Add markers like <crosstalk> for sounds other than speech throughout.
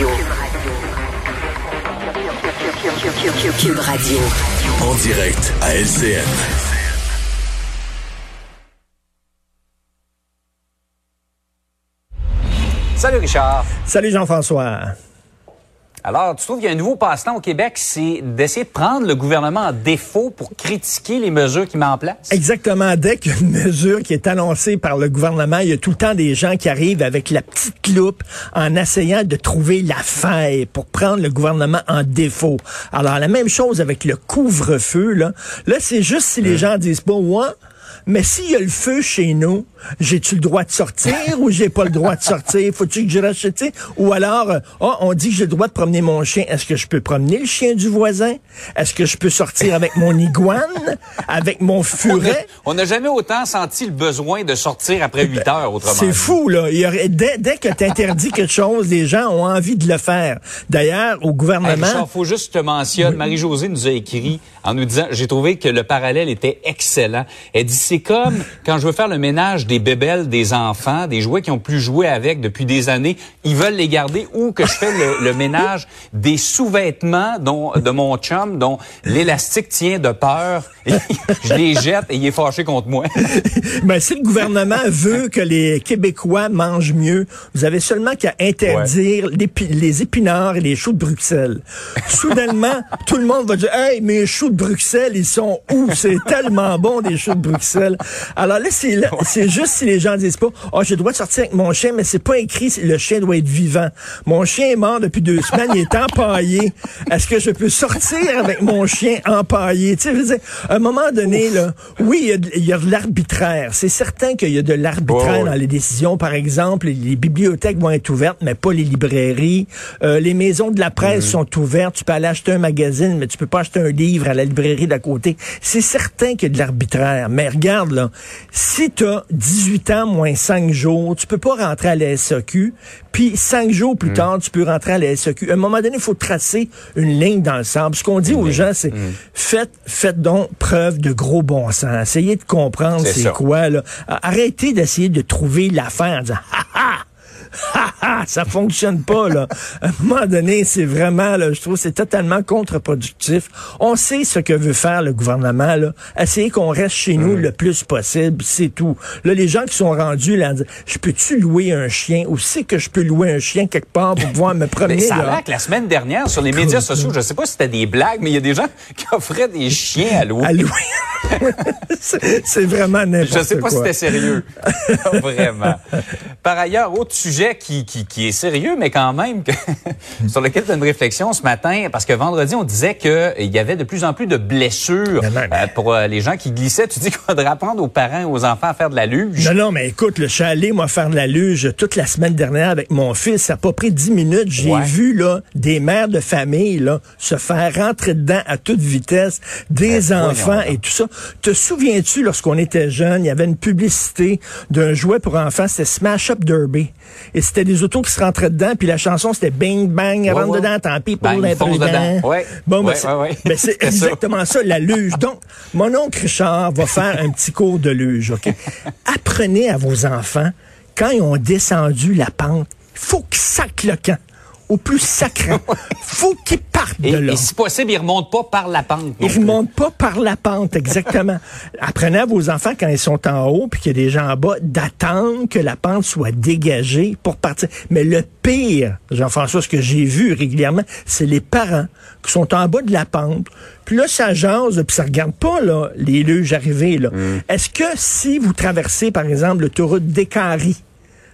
Radio. Cube Radio. En direct à LCN. Salut Richard. Salut Jean-François. Alors, tu trouves qu'il y a un nouveau passe-temps au Québec, c'est d'essayer de prendre le gouvernement en défaut pour critiquer les mesures qu'il met en place? Exactement. Dès qu'une <laughs> mesure qui est annoncée par le gouvernement, il y a tout le temps des gens qui arrivent avec la petite loupe en essayant de trouver la faille pour prendre le gouvernement en défaut. Alors, la même chose avec le couvre-feu, là. Là, c'est juste si les gens disent pas, ouais, mais s'il y a le feu chez nous, j'ai-tu le droit de sortir ou j'ai pas le droit de sortir? Faut-tu que je reste, Ou alors, euh, oh, on dit que j'ai le droit de promener mon chien. Est-ce que je peux promener le chien du voisin? Est-ce que je peux sortir avec mon iguane? Avec mon <laughs> furet? On n'a jamais autant senti le besoin de sortir après 8 heures, autrement. C'est fou, là. Il y aurait, dès, dès que tu interdis quelque chose, les gens ont envie de le faire. D'ailleurs, au gouvernement... Il faut juste te mentionner, Marie-Josée nous a écrit en nous disant, j'ai trouvé que le parallèle était excellent. Elle dit, c'est comme quand je veux faire le ménage des bébelles des enfants, des jouets qui ont plus joué avec depuis des années, ils veulent les garder ou que je fais le, ménage des sous-vêtements dont, de mon chum dont l'élastique tient de peur. je les jette et il est fâché contre moi. Mais si le gouvernement veut que les Québécois mangent mieux, vous avez seulement qu'à interdire les épinards et les choux de Bruxelles. Soudainement, tout le monde va dire, hey, mes choux de Bruxelles, ils sont où? C'est tellement bon des choux de Bruxelles. Alors là, c'est, c'est juste si les gens disent pas, oh, je dois sortir avec mon chien, mais c'est pas écrit, le chien doit être vivant. Mon chien est mort depuis deux semaines, il est empaillé. Est-ce que je peux sortir avec mon chien empaillé? Tu sais, à un moment donné, là, oui, il y, a de l'arbitraire. C'est certain qu'il y a de l'arbitraire dans les décisions. Par exemple, les, bibliothèques vont être ouvertes, mais pas les librairies. Euh, les maisons de la presse sont ouvertes. Tu peux aller acheter un magazine, mais tu peux pas acheter un livre à la librairie d'à côté. C'est certain qu'il y a de l'arbitraire. Mais regarde, là, si tu as 18 ans moins 5 jours, tu peux pas rentrer à la SAQ, puis 5 jours plus hmm. tard, tu peux rentrer à la SAQ. À un moment donné, il faut tracer une ligne dans le sable. Ce qu'on dit aux gens, c'est hmm. faites, faites donc preuve de gros bon sens. Essayez de comprendre c'est quoi. Là. Arrêtez d'essayer de trouver l'affaire en disant « Ha ha! » <laughs> ça fonctionne pas, là. À un moment donné, c'est vraiment, là, je trouve c'est totalement contre-productif. On sait ce que veut faire le gouvernement, là. Essayer qu'on reste chez nous le plus possible, c'est tout. Là, les gens qui sont rendus, là, je peux-tu louer un chien? Ou c'est que je peux louer un chien quelque part pour pouvoir me <laughs> promener, ça a que la semaine dernière, sur les médias sociaux, je sais pas si c'était des blagues, mais il y a des gens qui offraient des chiens à louer. À louer. <laughs> c'est vraiment n'importe quoi. Je sais pas si c'était sérieux. vraiment. Par ailleurs, autre sujet qui, qui, qui est sérieux, mais quand même <laughs> sur lequel tu as une réflexion ce matin, parce que vendredi, on disait qu'il y avait de plus en plus de blessures euh, pour euh, les gens qui glissaient. Tu dis qu'il faudrait apprendre aux parents et aux enfants à faire de la luge. Non, non, mais écoute, le je suis allé, moi, faire de la luge toute la semaine dernière avec mon fils. Ça n'a pas pris dix minutes. J'ai vu là des mères de famille là, se faire rentrer dedans à toute vitesse, des ben, enfants et tout ça. Te souviens-tu, lorsqu'on était jeune, il y avait une publicité d'un jouet pour enfants, c'était Smash Up Derby. Et c'était des autos qui se rentraient dedans, puis la chanson, c'était Bing Bang, rentre dedans, tant pis pour l'imprudent. Ouais. Bon, ben, ben, c'est <laughs> exactement ça. la luge. Donc, mon oncle Richard va faire un petit cours de luge, OK? <laughs> Apprenez à vos enfants, quand ils ont descendu la pente, faut qu'ils sacent le camp au plus sacré. <laughs> faut qu'ils partent de là. Et si possible, ils remontent pas par la pente. Ils remontent pas par la pente, exactement. <laughs> Apprenez à vos enfants quand ils sont en haut puis qu'il y a des gens en bas d'attendre que la pente soit dégagée pour partir. Mais le pire, Jean-François, ce que j'ai vu régulièrement, c'est les parents qui sont en bas de la pente. Puis là, ça jase, puis ça regarde pas là, les luges arriver. Là. Mm. Est-ce que si vous traversez, par exemple, l'autoroute d'Écarie,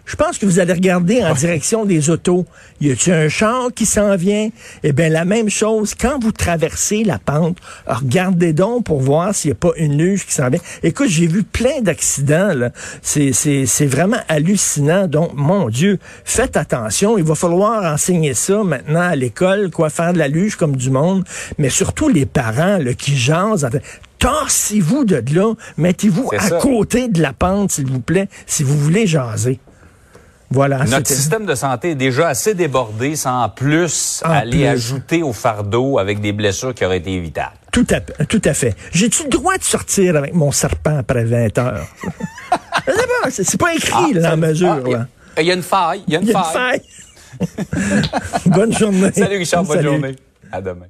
Je pense que vous allez regarder en direction des autos. Y a-t-il un char qui s'en vient? Eh bien, la même chose. Quand vous traversez la pente, regardez donc pour voir s'il n'y a pas une luge qui s'en vient. Écoute, j'ai vu plein d'accidents, là. C'est, c'est, c'est vraiment hallucinant. Donc, mon Dieu, faites attention. Il va falloir enseigner ça maintenant à l'école, quoi, faire de la luge comme du monde. Mais surtout les parents, là, qui jasent. Torsez-vous de là. Mettez-vous à ça. côté de la pente, s'il vous plaît, si vous voulez jaser. Voilà. Notre système de santé est déjà assez débordé sans en plus En aller plus. ajouter au fardeau avec des blessures qui auraient été évitables. Tout à, tout à fait. J'ai-tu le droit de sortir avec mon serpent après 20 heures? <laughs> C'est pas écrit, là, ça- la mesure. ah, il y a- là. Il y a une faille. Il y a une y a une faille. faille. <laughs> bonne journée. Salut Richard, bonne Salut. journée. À demain.